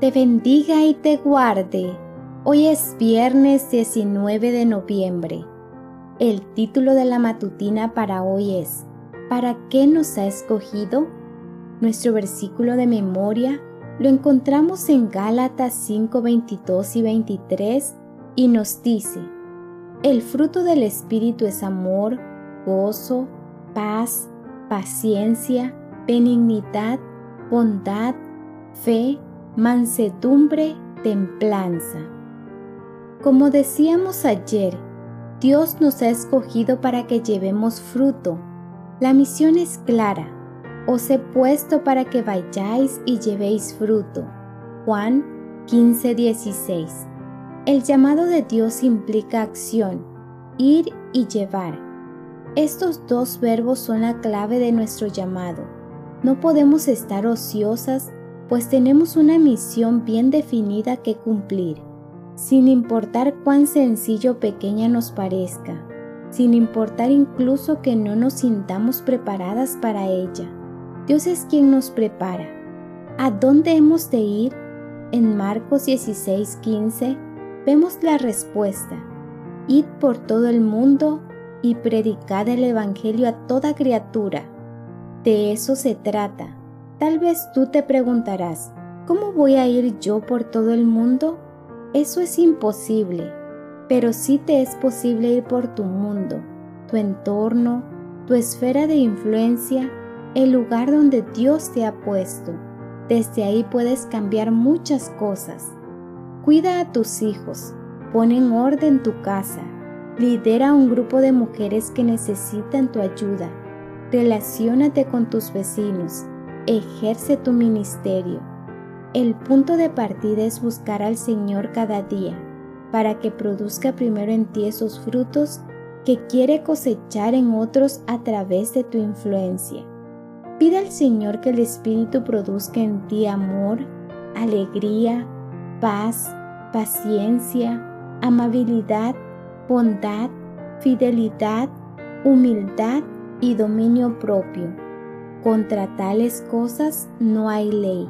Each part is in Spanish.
te bendiga y te guarde. Hoy es viernes 19 de noviembre. El título de la matutina para hoy es ¿Para qué nos ha escogido? Nuestro versículo de memoria lo encontramos en Gálatas 5, 22 y 23 y nos dice, el fruto del Espíritu es amor, gozo, paz, paciencia, benignidad, bondad, fe, mansedumbre, templanza. Como decíamos ayer, Dios nos ha escogido para que llevemos fruto. La misión es clara. Os he puesto para que vayáis y llevéis fruto. Juan 15:16. El llamado de Dios implica acción, ir y llevar. Estos dos verbos son la clave de nuestro llamado. No podemos estar ociosas, pues tenemos una misión bien definida que cumplir sin importar cuán sencillo o pequeña nos parezca, sin importar incluso que no nos sintamos preparadas para ella. Dios es quien nos prepara. ¿A dónde hemos de ir? En Marcos 16:15 vemos la respuesta. Id por todo el mundo y predicad el Evangelio a toda criatura. De eso se trata. Tal vez tú te preguntarás, ¿cómo voy a ir yo por todo el mundo? Eso es imposible, pero sí te es posible ir por tu mundo, tu entorno, tu esfera de influencia, el lugar donde Dios te ha puesto. Desde ahí puedes cambiar muchas cosas. Cuida a tus hijos, pon en orden tu casa, lidera a un grupo de mujeres que necesitan tu ayuda, relaciónate con tus vecinos, ejerce tu ministerio el punto de partida es buscar al Señor cada día, para que produzca primero en ti esos frutos que quiere cosechar en otros a través de tu influencia. Pide al Señor que el Espíritu produzca en ti amor, alegría, paz, paciencia, amabilidad, bondad, fidelidad, humildad y dominio propio. Contra tales cosas no hay ley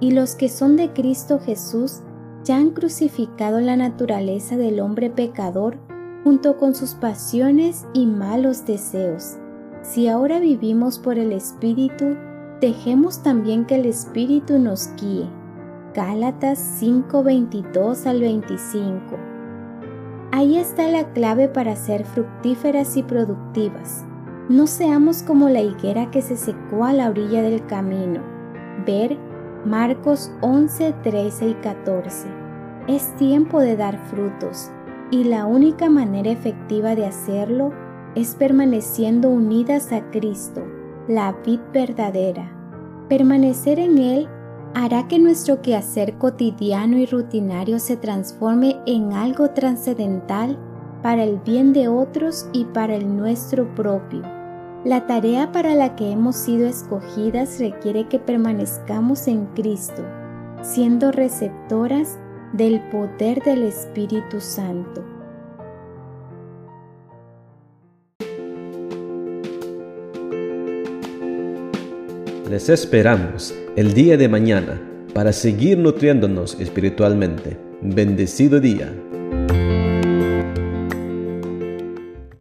y los que son de Cristo Jesús ya han crucificado la naturaleza del hombre pecador junto con sus pasiones y malos deseos. Si ahora vivimos por el Espíritu, dejemos también que el Espíritu nos guíe. Gálatas 5:22 al 25. Ahí está la clave para ser fructíferas y productivas. No seamos como la higuera que se secó a la orilla del camino. Ver Marcos 11, 13 y 14. Es tiempo de dar frutos y la única manera efectiva de hacerlo es permaneciendo unidas a Cristo, la vid verdadera. Permanecer en Él hará que nuestro quehacer cotidiano y rutinario se transforme en algo trascendental para el bien de otros y para el nuestro propio. La tarea para la que hemos sido escogidas requiere que permanezcamos en Cristo, siendo receptoras del poder del Espíritu Santo. Les esperamos el día de mañana para seguir nutriéndonos espiritualmente. Bendecido día.